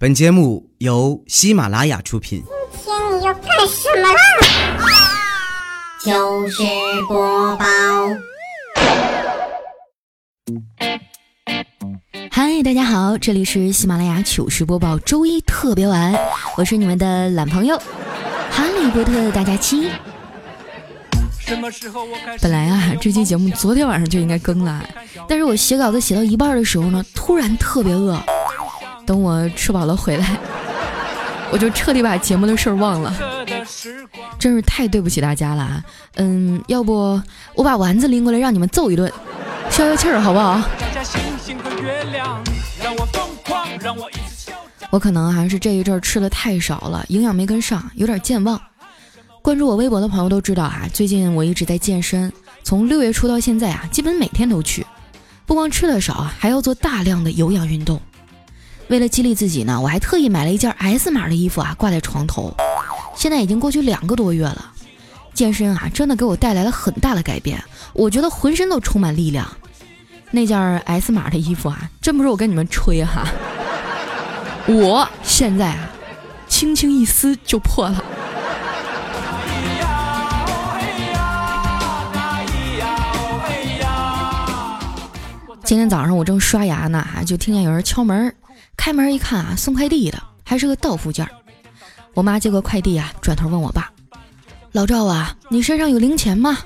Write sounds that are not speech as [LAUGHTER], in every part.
本节目由喜马拉雅出品。今天你要干什么啦？糗事播报。嗨，大家好，这里是喜马拉雅糗事播报周一特别晚，我是你们的懒朋友哈利波特大家期。本来啊，这期节目昨天晚上就应该更了，但是我写稿子写到一半的时候呢，突然特别饿。等我吃饱了回来，[LAUGHS] 我就彻底把节目的事儿忘了，真是太对不起大家了啊！嗯，要不我把丸子拎过来让你们揍一顿，消消气儿好不好？我可能还是这一阵吃的太少了，营养没跟上，有点健忘。关注我微博的朋友都知道啊，最近我一直在健身，从六月初到现在啊，基本每天都去，不光吃的少啊，还要做大量的有氧运动。为了激励自己呢，我还特意买了一件 S 码的衣服啊，挂在床头。现在已经过去两个多月了，健身啊，真的给我带来了很大的改变。我觉得浑身都充满力量。那件 S 码的衣服啊，真不是我跟你们吹哈，[LAUGHS] 我现在啊，轻轻一撕就破了。今天早上我正刷牙呢，就听见有人敲门。开门一看啊，送快递的还是个到付件。我妈接过快递啊，转头问我爸：“老赵啊，你身上有零钱吗？”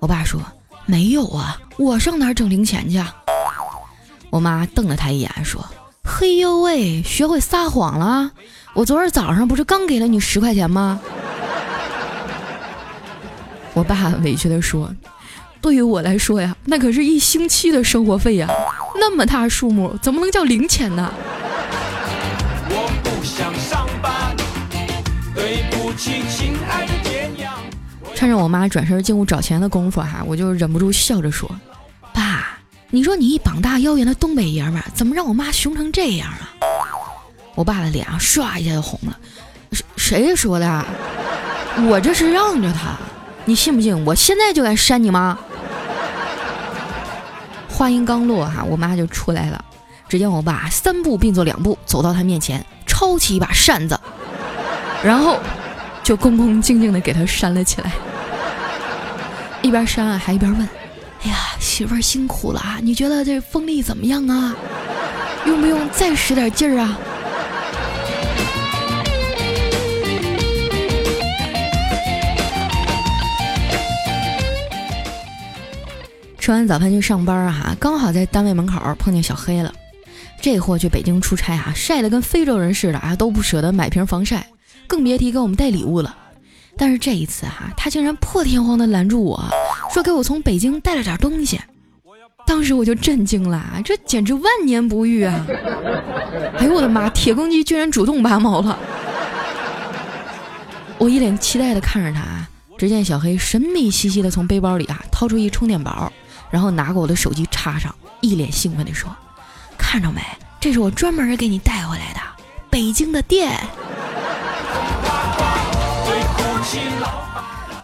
我爸说：“没有啊，我上哪整零钱去？”我妈瞪了他一眼说：“嘿呦喂，学会撒谎了！我昨儿早上不是刚给了你十块钱吗？”我爸委屈地说：“对于我来说呀，那可是一星期的生活费呀。”那么大数目，怎么能叫零钱呢？趁着我妈转身进屋找钱的功夫哈，我就忍不住笑着说：“爸，你说你一膀大腰圆的东北爷们儿，怎么让我妈凶成这样啊？”我爸的脸啊，唰一下就红了。谁谁说的？我这是让着他，你信不信？我现在就敢扇你妈！话音刚落，哈，我妈就出来了。只见我爸三步并作两步走到他面前，抄起一把扇子，然后就恭恭敬敬地给他扇了起来。一边扇啊，还一边问：“哎呀，媳妇儿辛苦了啊！你觉得这风力怎么样啊？用不用再使点劲儿啊？”吃完早饭去上班啊，刚好在单位门口碰见小黑了。这货去北京出差啊，晒得跟非洲人似的啊，都不舍得买瓶防晒，更别提给我们带礼物了。但是这一次哈，他竟然破天荒的拦住我说给我从北京带了点东西。当时我就震惊了，这简直万年不遇啊！[LAUGHS] 哎呦我的妈，铁公鸡居然主动拔毛了！我一脸期待的看着他，只见小黑神秘兮兮的从背包里啊掏出一充电宝。然后拿过我的手机插上，一脸兴奋地说：“看着没，这是我专门给你带回来的北京的电。”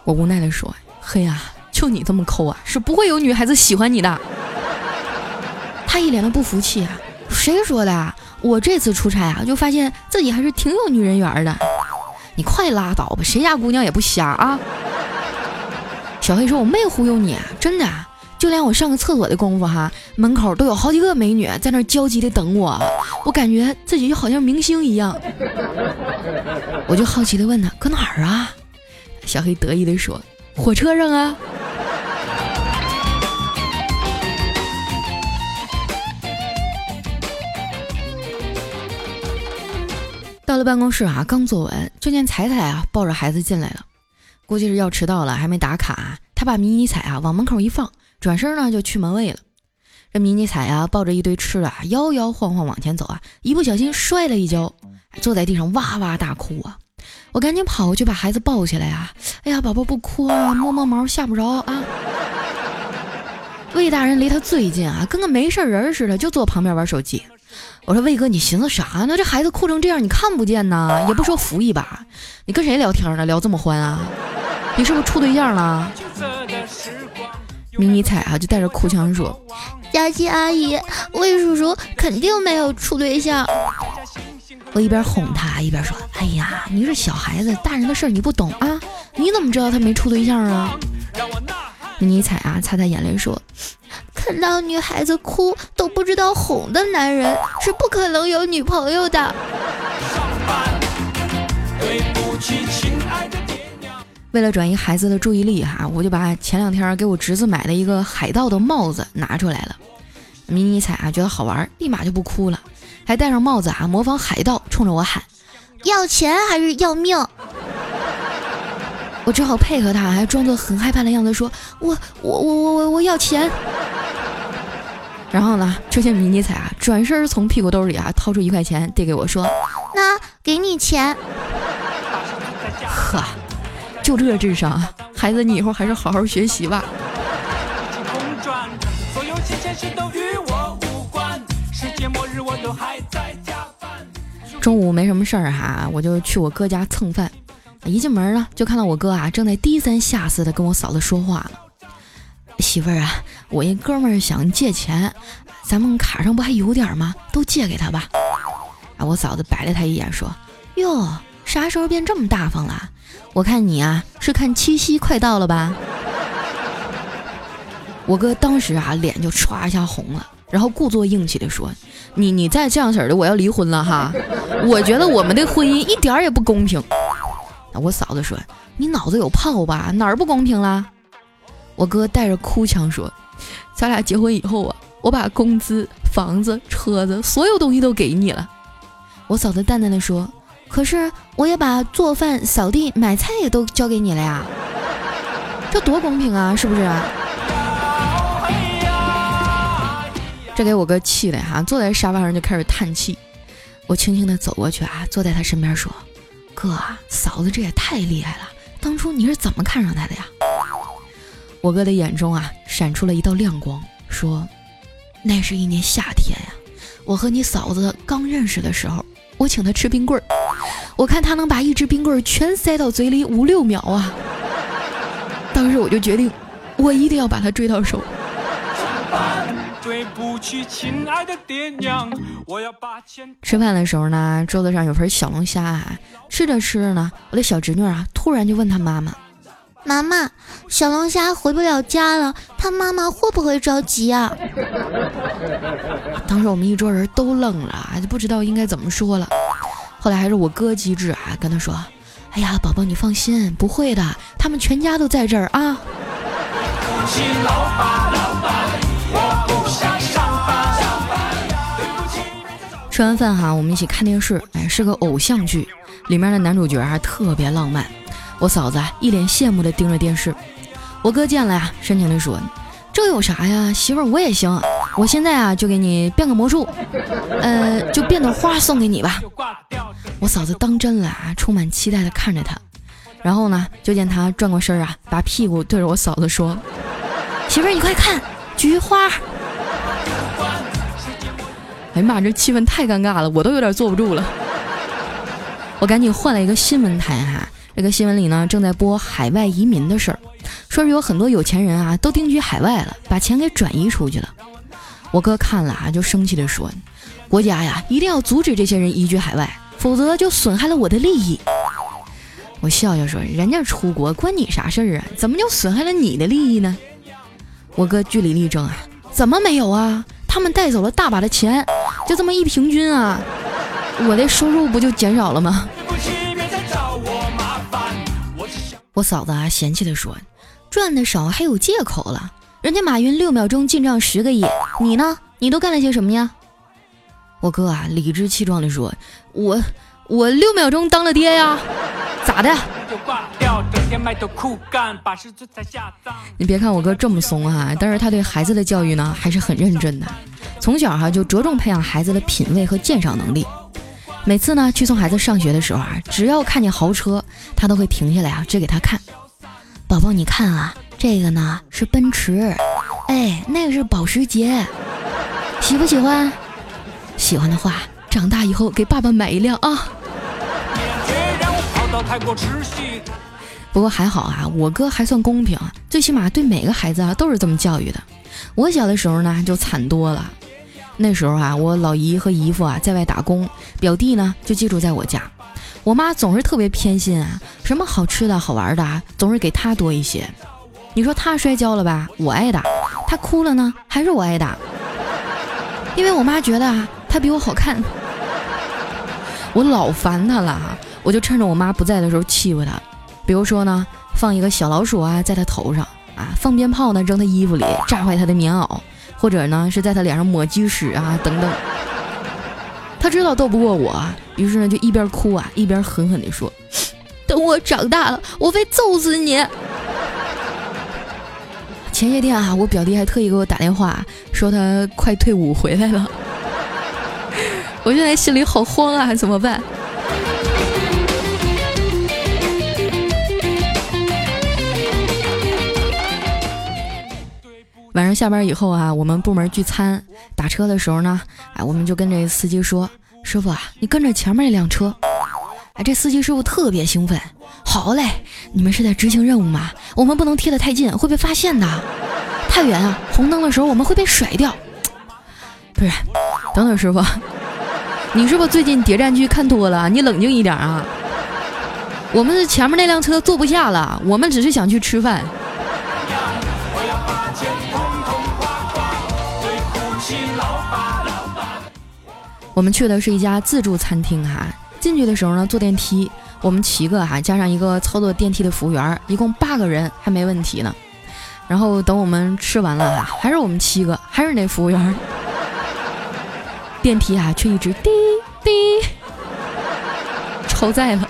我无奈地说：“嘿呀，就你这么抠啊，是不会有女孩子喜欢你的。”他一脸的不服气啊：“谁说的？我这次出差啊，就发现自己还是挺有女人缘的。你快拉倒吧，谁家姑娘也不瞎啊。”小黑说：“我没忽悠你，真的。”就连我上个厕所的功夫哈，门口都有好几个美女在那焦急的等我，我感觉自己就好像明星一样。我就好奇的问他搁哪儿啊？小黑得意的说：“火车上啊。”到了办公室啊，刚坐稳，就见彩彩啊抱着孩子进来了，估计是要迟到了，还没打卡。他把迷你彩啊往门口一放。转身呢就去门卫了，这迷你彩啊抱着一堆吃的，摇摇晃晃往前走啊，一不小心摔了一跤，坐在地上哇哇大哭啊！我赶紧跑过去把孩子抱起来啊！哎呀，宝宝不哭啊，摸摸毛吓不着啊！魏大人离他最近啊，跟个没事人似的，就坐旁边玩手机。我说魏哥，你寻思啥呢？这孩子哭成这样，你看不见呐？也不说扶一把，你跟谁聊天呢？聊这么欢啊？你是不是处对象了？迷你彩啊，就带着哭腔说：“佳琪阿姨，魏叔叔肯定没有处对象。”我一边哄他一边说：“哎呀，你是小孩子，大人的事儿你不懂啊？你怎么知道他没处对象啊？”迷你彩啊，擦擦眼泪说：“看到女孩子哭都不知道哄的男人是不可能有女朋友的。”为了转移孩子的注意力哈，我就把前两天给我侄子买的一个海盗的帽子拿出来了。迷你彩啊觉得好玩，立马就不哭了，还戴上帽子啊模仿海盗，冲着我喊：“要钱还是要命？”我只好配合他，还装作很害怕的样子说：“我我我我我我要钱。[LAUGHS] ”然后呢，就见迷你彩啊转身从屁股兜里啊掏出一块钱递给我说：“那给你钱。[LAUGHS] ”呵。就这智商，孩子，你以后还是好好学习吧。中午没什么事儿哈，我就去我哥家蹭饭。一进门呢，就看到我哥啊正在低三下四的跟我嫂子说话呢。媳妇儿啊，我一哥们儿想借钱，咱们卡上不还有点吗？都借给他吧。啊，我嫂子白了他一眼说：“哟，啥时候变这么大方了？”我看你啊，是看七夕快到了吧？[LAUGHS] 我哥当时啊，脸就唰一下红了，然后故作硬气的说：“你你再这样式的，我要离婚了哈！我觉得我们的婚姻一点也不公平。”我嫂子说：“你脑子有泡吧？哪儿不公平了？”我哥带着哭腔说：“咱俩结婚以后啊，我把工资、房子、车子，所有东西都给你了。”我嫂子淡淡的说。可是我也把做饭、扫地、买菜也都交给你了呀，这多公平啊，是不是？这给我哥气的哈，坐在沙发上就开始叹气。我轻轻的走过去啊，坐在他身边说：“哥，嫂子这也太厉害了，当初你是怎么看上她的呀？”我哥的眼中啊，闪出了一道亮光，说：“那是一年夏天呀，我和你嫂子刚认识的时候。”我请他吃冰棍儿，我看他能把一只冰棍儿全塞到嘴里五六秒啊！当时我就决定，我一定要把他追到手。吃饭的时候呢，桌子上有盆小龙虾啊，吃着吃着呢，我的小侄女啊，突然就问他妈妈：“妈妈，小龙虾回不了家了，他妈妈会不会着急啊？” [LAUGHS] 当时我们一桌人都愣了，就不知道应该怎么说了。后来还是我哥机智啊，跟他说：“哎呀，宝宝你放心，不会的，他们全家都在这儿啊。”吃完饭哈，我们一起看电视，哎，是个偶像剧，里面的男主角还特别浪漫。我嫂子一脸羡慕的盯着电视，我哥见了呀，深情的说：“这有啥呀，媳妇儿我也行。”我现在啊，就给你变个魔术，呃，就变朵花送给你吧。我嫂子当真了啊，充满期待的看着他，然后呢，就见他转过身啊，把屁股对着我嫂子说：“媳妇儿，你快看，菊花。”哎呀妈，这气氛太尴尬了，我都有点坐不住了。我赶紧换了一个新闻台哈，这个新闻里呢，正在播海外移民的事儿，说是有很多有钱人啊，都定居海外了，把钱给转移出去了。我哥看了啊，就生气地说：“国家呀，一定要阻止这些人移居海外，否则就损害了我的利益。”我笑笑说：“人家出国关你啥事儿啊？怎么就损害了你的利益呢？”我哥据理力争啊：“怎么没有啊？他们带走了大把的钱，就这么一平均啊，我的收入不就减少了吗？”我嫂子啊嫌弃地说：“赚的少还有借口了。”人家马云六秒钟进账十个亿，你呢？你都干了些什么呀？我哥啊，理直气壮地说：“我我六秒钟当了爹呀，咋的？”你别看我哥这么怂哈，但是他对孩子的教育呢还是很认真的，从小哈就着重培养孩子的品味和鉴赏能力。每次呢去送孩子上学的时候啊，只要看见豪车，他都会停下来啊指给他看：“宝宝，你看啊。”这个呢是奔驰，哎，那个是保时捷，喜不喜欢？喜欢的话，长大以后给爸爸买一辆啊。不过还好啊，我哥还算公平，最起码对每个孩子啊都是这么教育的。我小的时候呢就惨多了，那时候啊，我老姨和姨夫啊在外打工，表弟呢就寄住在我家。我妈总是特别偏心啊，什么好吃的好玩的啊，总是给他多一些。你说他摔跤了吧，我挨打；他哭了呢，还是我挨打。因为我妈觉得啊，他比我好看。我老烦他了，我就趁着我妈不在的时候欺负他。比如说呢，放一个小老鼠啊在他头上啊，放鞭炮呢扔他衣服里，炸坏他的棉袄，或者呢是在他脸上抹鸡屎啊等等。他知道斗不过我，于是呢就一边哭啊一边狠狠地说：“等我长大了，我非揍死你！”前些天啊，我表弟还特意给我打电话，说他快退伍回来了。[LAUGHS] 我现在心里好慌啊，怎么办？晚上下班以后啊，我们部门聚餐，打车的时候呢，哎，我们就跟这司机说：“师傅啊，你跟着前面那辆车。”哎，这司机师傅特别兴奋。好嘞，你们是在执行任务吗？我们不能贴得太近，会被发现的。太远啊，红灯的时候我们会被甩掉。不是，等等，师傅，[LAUGHS] 你是不是最近谍战剧看多了？你冷静一点啊。我们是前面那辆车坐不下了，我们只是想去吃饭。我们去的是一家自助餐厅哈，进去的时候呢，坐电梯，我们七个哈，加上一个操作电梯的服务员，一共八个人还没问题呢。然后等我们吃完了哈，还是我们七个，还是那服务员，电梯啊却一直滴滴，超载了。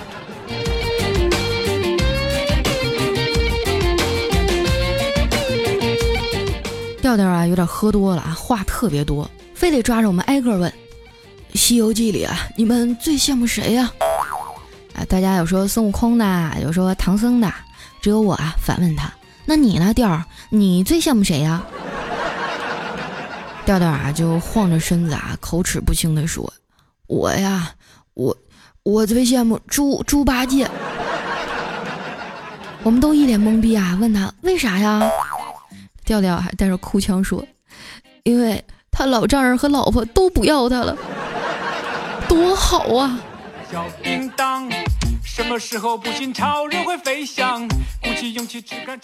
调调啊有点喝多了啊，话特别多，非得抓着我们挨个问。《西游记》里啊，你们最羡慕谁呀？啊，大家有说孙悟空的，有说唐僧的，只有我啊反问他：那你呢，调儿？你最羡慕谁呀？调调啊就晃着身子啊，口齿不清的说：“我呀，我我最羡慕猪猪八戒。”我们都一脸懵逼啊，问他为啥呀？调调还带着哭腔说：“因为他老丈人和老婆都不要他了。”多好啊！小叮当，什么时候不信超人会飞翔？鼓起勇气只敢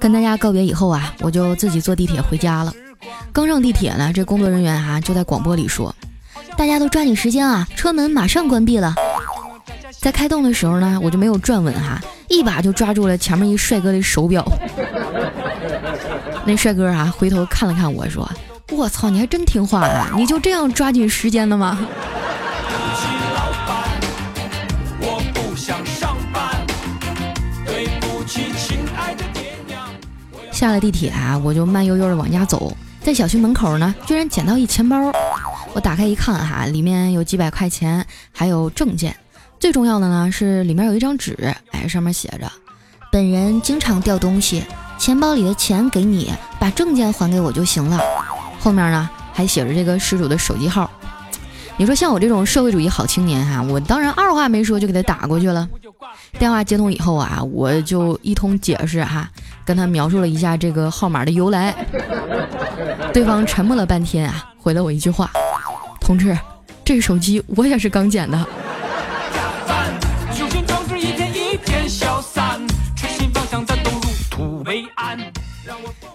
跟大家告别以后啊，我就自己坐地铁回家了。刚上地铁呢，这工作人员哈就在广播里说：“大家都抓紧时间啊，车门马上关闭了。”在开动的时候呢，我就没有转稳哈，一把就抓住了前面一帅哥的手表。那帅哥啊回头看了看我说：“我操，你还真听话啊！你就这样抓紧时间的吗？”下了地铁啊，我就慢悠悠的往家走，在小区门口呢，居然捡到一钱包。我打开一看哈，里面有几百块钱，还有证件。最重要的呢是里面有一张纸，哎，上面写着：“本人经常掉东西，钱包里的钱给你，把证件还给我就行了。”后面呢还写着这个失主的手机号。你说像我这种社会主义好青年哈，我当然二话没说就给他打过去了。电话接通以后啊，我就一通解释哈。跟他描述了一下这个号码的由来，对方沉默了半天啊，回了我一句话：“同志，这个手机我也是刚捡的。”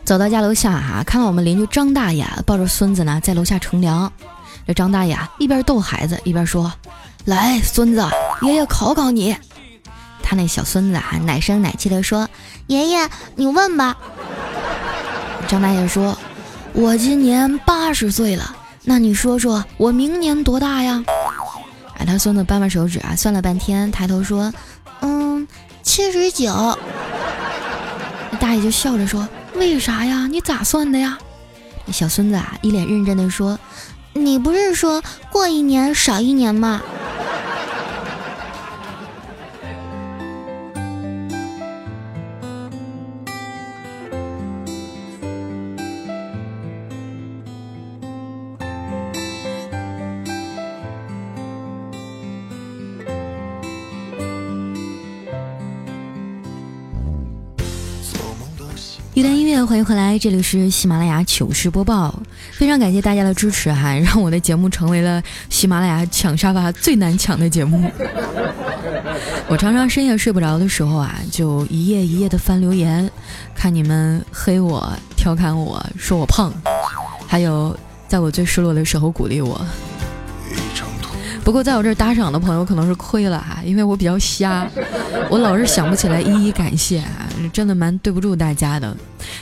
走到家楼下哈，看到我们邻居张大爷抱着孙子呢，在楼下乘凉。这张大爷一边逗孩子，一边说：“来，孙子，爷爷考考你。”他那小孙子啊，奶声奶气的说：“爷爷，你问吧。”张大爷说：“我今年八十岁了，那你说说我明年多大呀？”哎，他孙子掰掰手指啊，算了半天，抬头说：“嗯，七十九。”大爷就笑着说：“为啥呀？你咋算的呀？”小孙子啊，一脸认真的说：“你不是说过一年少一年吗？”一段音乐，欢迎回来，这里是喜马拉雅糗事播报。非常感谢大家的支持哈，[LAUGHS] 让我的节目成为了喜马拉雅抢沙发最难抢的节目。我常常深夜睡不着的时候啊，就一页一页的翻留言，看你们黑我、调侃我说我胖，还有在我最失落的时候鼓励我。不过在我这儿打赏的朋友可能是亏了哈，因为我比较瞎，我老是想不起来一一感谢啊，真的蛮对不住大家的。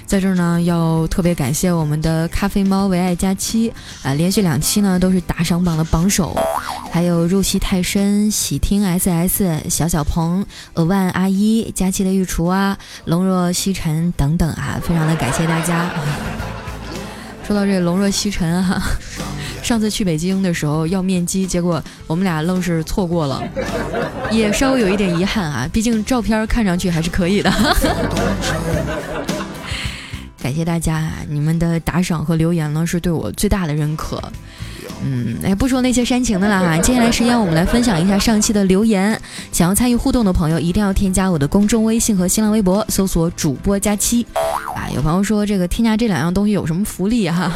在这儿呢，要特别感谢我们的咖啡猫唯爱佳期啊，连续两期呢都是打赏榜的榜首，还有入戏太深、喜听 SS、小小鹏、额万阿一、佳期的御厨啊、龙若西尘等等啊，非常的感谢大家。[LAUGHS] 说到这龙若西尘啊。上次去北京的时候要面基，结果我们俩愣是错过了，[LAUGHS] 也稍微有一点遗憾啊。毕竟照片看上去还是可以的。[LAUGHS] 感谢大家，你们的打赏和留言呢，是对我最大的认可。嗯，哎，不说那些煽情的了哈。接下来时间我们来分享一下上期的留言。想要参与互动的朋友，一定要添加我的公众微信和新浪微博，搜索主播佳期。啊，有朋友说这个添加这两样东西有什么福利哈？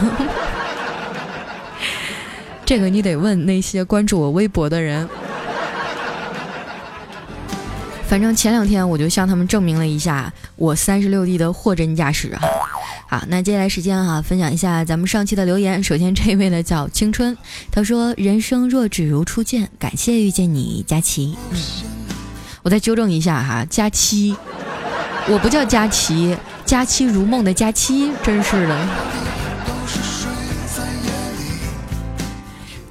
这个你得问那些关注我微博的人。反正前两天我就向他们证明了一下我三十六 D 的货真价实哈。好，那接下来时间哈，分享一下咱们上期的留言。首先这位呢叫青春，他说：“人生若只如初见，感谢遇见你，佳琪。”我再纠正一下哈，佳期，我不叫佳琪，佳期如梦的佳期，真是的。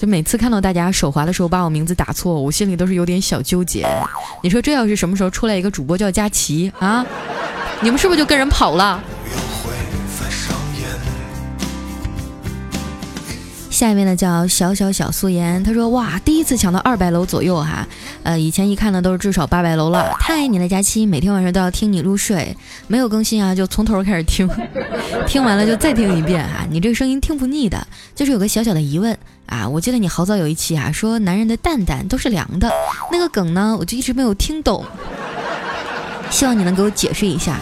就每次看到大家手滑的时候把我名字打错，我心里都是有点小纠结。你说这要是什么时候出来一个主播叫佳琪啊，你们是不是就跟人跑了？下一位呢叫小小小素颜，他说哇，第一次抢到二百楼左右哈，呃，以前一看呢都是至少八百楼了。太爱你了，佳期，每天晚上都要听你入睡，没有更新啊就从头开始听，[LAUGHS] 听完了就再听一遍哈，你这个声音听不腻的。就是有个小小的疑问啊，我记得你好早有一期啊说男人的蛋蛋都是凉的，那个梗呢我就一直没有听懂，希望你能给我解释一下。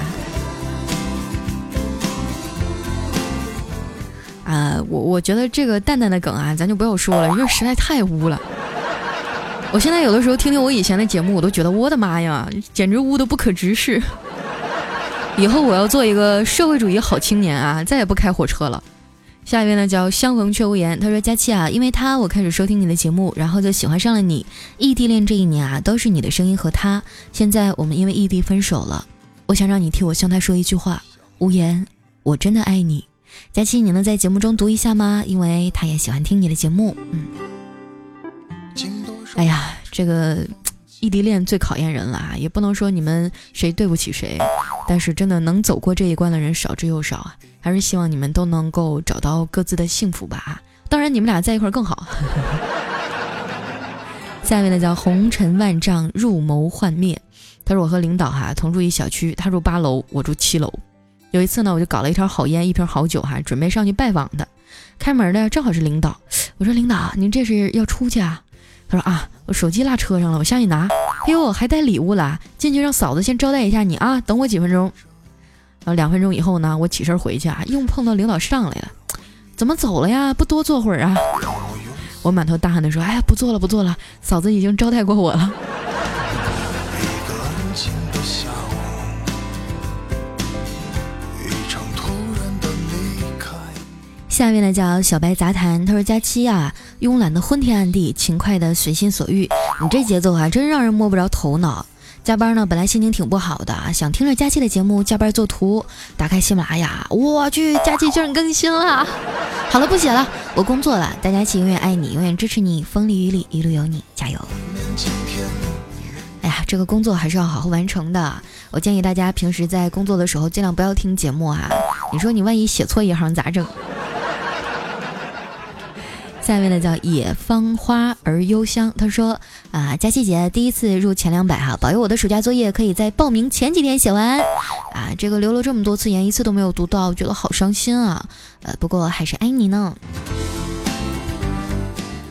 啊，我我觉得这个蛋蛋的梗啊，咱就不要说了，因为实在太污了。我现在有的时候听听我以前的节目，我都觉得我的妈呀，简直污的不可直视。以后我要做一个社会主义好青年啊，再也不开火车了。下一位呢叫相逢却无言，他说佳期啊，因为他我开始收听你的节目，然后就喜欢上了你。异地恋这一年啊，都是你的声音和他。现在我们因为异地分手了，我想让你替我向他说一句话：无言，我真的爱你。佳期，你能在节目中读一下吗？因为他也喜欢听你的节目。嗯，哎呀，这个异地恋最考验人了啊，也不能说你们谁对不起谁，但是真的能走过这一关的人少之又少啊。还是希望你们都能够找到各自的幸福吧。当然，你们俩在一块更好。[LAUGHS] 下一位呢叫红尘万丈，入眸幻灭。他说我和领导哈同住一小区，他住八楼，我住七楼。有一次呢，我就搞了一条好烟，一瓶好酒，哈，准备上去拜访他。开门的正好是领导，我说：“领导，您这是要出去啊？”他说：“啊，我手机落车上了，我下去拿。”哎呦，还带礼物了，进去让嫂子先招待一下你啊，等我几分钟。然后两分钟以后呢，我起身回去啊，又碰到领导上来了，怎么走了呀？不多坐会儿啊？我满头大汗的说：“哎呀，不坐了，不坐了，嫂子已经招待过我了。[LAUGHS] ”下面呢叫小白杂谈，他说：“佳期啊，慵懒的昏天暗地，勤快的随心所欲，你这节奏啊，真让人摸不着头脑。加班呢，本来心情挺不好的，想听着佳期的节目加班做图，打开喜马拉雅，我去，佳期居然更新了。好了，不写了，我工作了。大家一起永远爱你，永远支持你，风里雨里一路有你，加油。哎呀，这个工作还是要好好完成的。我建议大家平时在工作的时候尽量不要听节目啊。你说你万一写错一行咋整？”下一位呢叫野芳花而幽香，他说啊，佳琪姐第一次入前两百哈，保佑我的暑假作业可以在报名前几天写完啊。这个留了这么多次言，一次都没有读到，觉得好伤心啊。呃，不过还是爱你呢。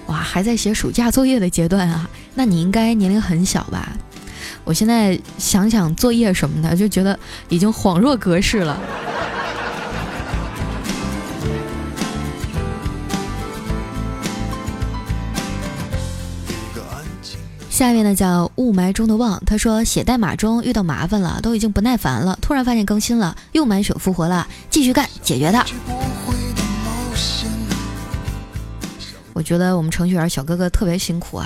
哇，还在写暑假作业的阶段啊？那你应该年龄很小吧？我现在想想作业什么的，就觉得已经恍若隔世了。下面呢叫雾霾中的望，他说写代码中遇到麻烦了，都已经不耐烦了，突然发现更新了，又满血复活了，继续干，解决它。我觉得我们程序员小哥哥特别辛苦啊，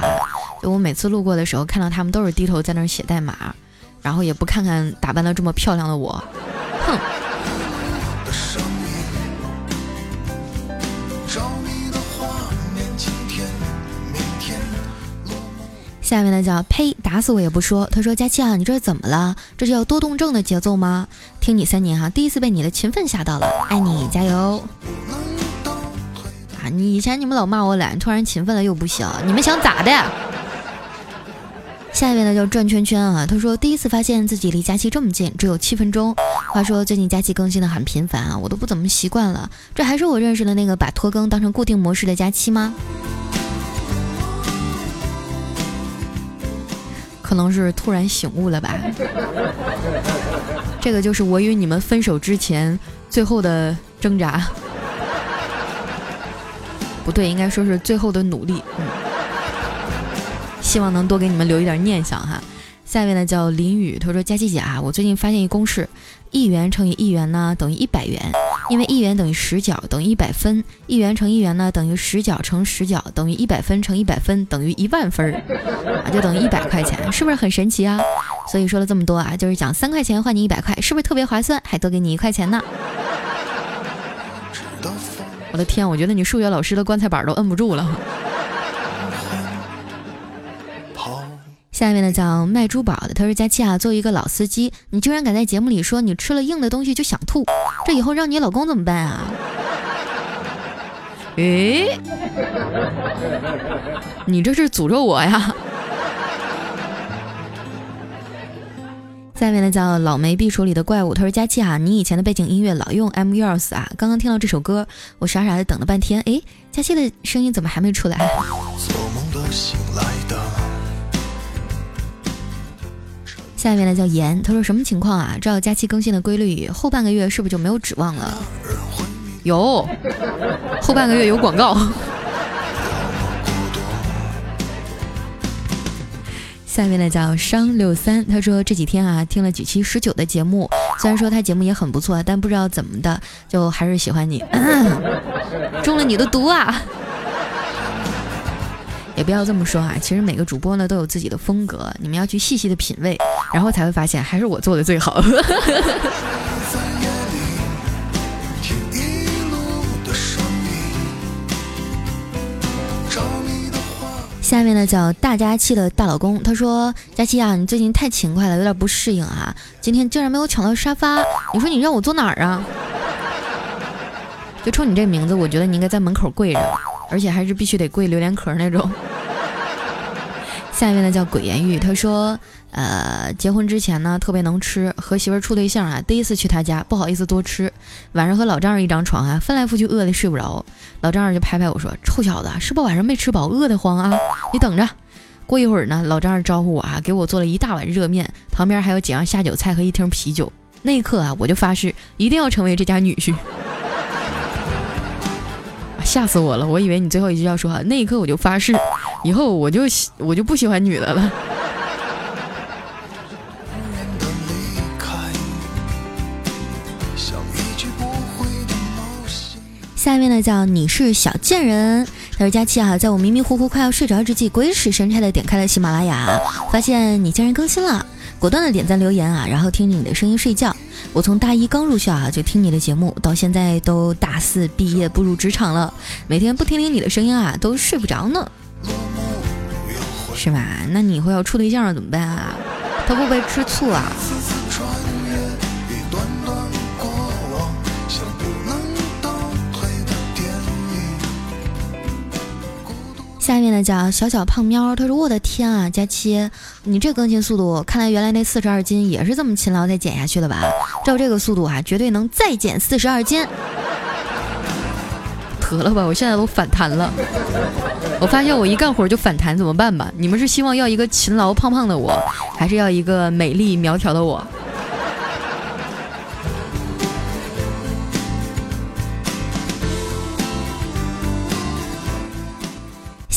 就我每次路过的时候，看到他们都是低头在那儿写代码，然后也不看看打扮的这么漂亮的我，哼。下面的叫呸，打死我也不说。他说：“佳期啊，你这是怎么了？这是要多动症的节奏吗？听你三年哈，第一次被你的勤奋吓到了，爱你，加油！啊，你以前你们老骂我懒，突然勤奋了又不行，你们想咋的？”下面的叫转圈圈啊，他说：“第一次发现自己离佳期这么近，只有七分钟。话说最近佳期更新的很频繁啊，我都不怎么习惯了。这还是我认识的那个把拖更当成固定模式的佳期吗？”可能是突然醒悟了吧，[LAUGHS] 这个就是我与你们分手之前最后的挣扎，[LAUGHS] 不对，应该说是最后的努力。嗯，希望能多给你们留一点念想哈。下面呢叫林雨，他说：佳琪姐啊，我最近发现一公式，一元乘以一元呢等于一百元。因为一元等于十角等于一百分，一元乘一元呢等于十角乘十角等于一百分乘一百分等于一万分儿，啊就等于一百块钱，是不是很神奇啊？所以说了这么多啊，就是讲三块钱换你一百块，是不是特别划算？还多给你一块钱呢？我的天，我觉得你数学老师的棺材板都摁不住了。下面呢叫卖珠宝的，他说：“佳期啊，作为一个老司机，你居然敢在节目里说你吃了硬的东西就想吐，[LAUGHS] 这以后让你老公怎么办啊？”诶，你这是诅咒我呀！下面呢叫老梅壁橱里的怪物，他说：“佳期啊，你以前的背景音乐老用 M Yours 啊，刚刚听到这首歌，我傻傻的等了半天，诶，佳期的声音怎么还没出来？”下面呢叫严，他说什么情况啊？照假期更新的规律，后半个月是不是就没有指望了？有，后半个月有广告。下面呢叫商六三，他说这几天啊听了几期十九的节目，虽然说他节目也很不错，但不知道怎么的，就还是喜欢你，[COUGHS] 中了你的毒啊！也不要这么说啊，其实每个主播呢都有自己的风格，你们要去细细的品味，然后才会发现还是我做的最好。[LAUGHS] 下面呢叫大佳期的大老公，他说：佳期啊，你最近太勤快了，有点不适应啊，今天竟然没有抢到沙发，你说你让我坐哪儿啊？就冲你这名字，我觉得你应该在门口跪着，而且还是必须得跪榴莲壳那种。[LAUGHS] 下面呢叫鬼言玉，他说，呃，结婚之前呢特别能吃，和媳妇处对象啊，第一次去他家不好意思多吃，晚上和老丈人一张床啊，翻来覆去饿的睡不着，老丈人就拍拍我说，臭小子，是不晚上没吃饱，饿得慌啊？你等着，过一会儿呢，老丈人招呼我啊，给我做了一大碗热面，旁边还有几样下酒菜和一听啤酒，那一刻啊，我就发誓一定要成为这家女婿。吓死我了！我以为你最后一句要说，那一刻我就发誓，以后我就我就不喜欢女的了。[LAUGHS] 下面呢叫你是小贱人，他说佳期啊，在我迷迷糊糊快要睡着之际，鬼使神差的点开了喜马拉雅，发现你竟然更新了。果断的点赞留言啊，然后听你的声音睡觉。我从大一刚入校啊，就听你的节目，到现在都大四毕业步入职场了，每天不听听你的声音啊，都睡不着呢，是吧？那你以后要处对象了怎么办啊？他会不会吃醋啊？下面呢叫小小胖喵，他说我的天啊，佳期，你这更新速度，看来原来那四十二斤也是这么勤劳才减下去的吧？[LAUGHS] 照这个速度啊，绝对能再减四十二斤。得了吧，我现在都反弹了。我发现我一干活就反弹，怎么办吧？你们是希望要一个勤劳胖胖的我，还是要一个美丽苗条的我？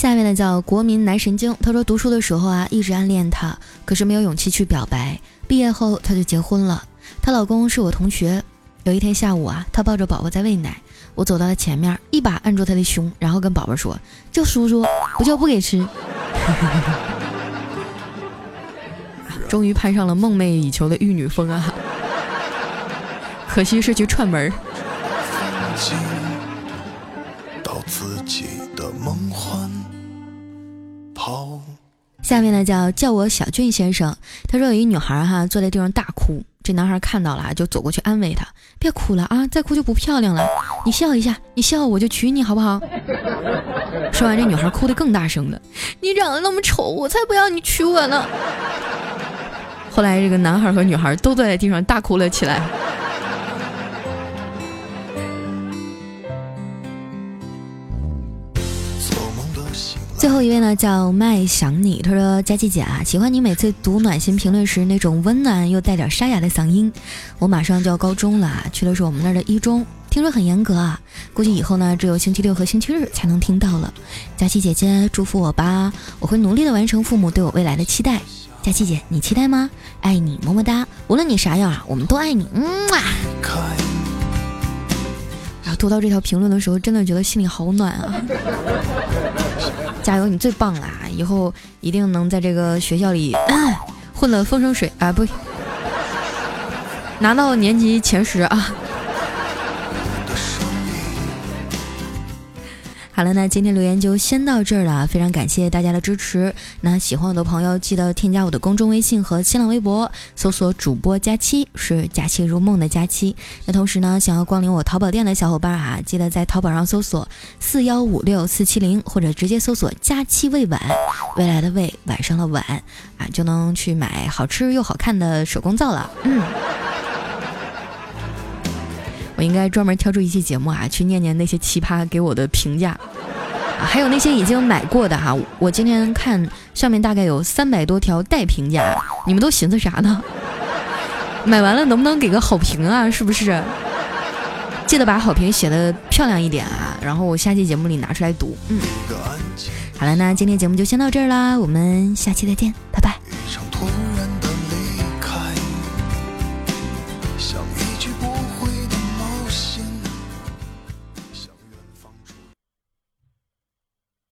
下面面呢叫国民男神经，他说读书的时候啊一直暗恋他，可是没有勇气去表白。毕业后他就结婚了，她老公是我同学。有一天下午啊，她抱着宝宝在喂奶，我走到了前面，一把按住她的胸，然后跟宝宝说：“叫叔叔，不叫不给吃。[LAUGHS] ”终于攀上了梦寐以求的玉女峰啊！[LAUGHS] 可惜是去串门好。下面呢叫叫我小俊先生，他说有一女孩哈坐在地上大哭，这男孩看到了就走过去安慰她，别哭了啊，再哭就不漂亮了，你笑一下，你笑我就娶你好不好？说完这女孩哭得更大声了，你长得 [LAUGHS] 那么丑，我才不要你娶我呢。后来这个男孩和女孩都坐在地上大哭了起来。最后一位呢，叫麦想你。他说：“佳琪姐啊，喜欢你每次读暖心评论时那种温暖又带点沙哑的嗓音。我马上就要高中了，去的是我们那儿的一中，听说很严格啊，估计以后呢只有星期六和星期日才能听到了。佳琪姐姐，祝福我吧，我会努力的完成父母对我未来的期待。佳琪姐，你期待吗？爱你，么么哒。无论你啥样啊，我们都爱你。嗯啊。读到这条评论的时候，真的觉得心里好暖啊。”加油，你最棒了！以后一定能在这个学校里 [CLEARS THROAT] 混得风生水啊，不，拿到年级前十啊！好了，那今天留言就先到这儿了，非常感谢大家的支持。那喜欢我的朋友，记得添加我的公众微信和新浪微博，搜索主播佳期，是佳期如梦的佳期。那同时呢，想要光临我淘宝店的小伙伴啊，记得在淘宝上搜索四幺五六四七零，或者直接搜索佳期未晚，未来的未，晚上的晚啊，就能去买好吃又好看的手工皂了。嗯。应该专门挑出一期节目啊，去念念那些奇葩给我的评价，还有那些已经买过的哈。我今天看上面大概有三百多条待评价，你们都寻思啥呢？[LAUGHS] 买完了能不能给个好评啊？是不是？记得把好评写的漂亮一点啊，然后我下期节目里拿出来读。嗯，好了，那今天节目就先到这儿啦，我们下期再见，拜拜。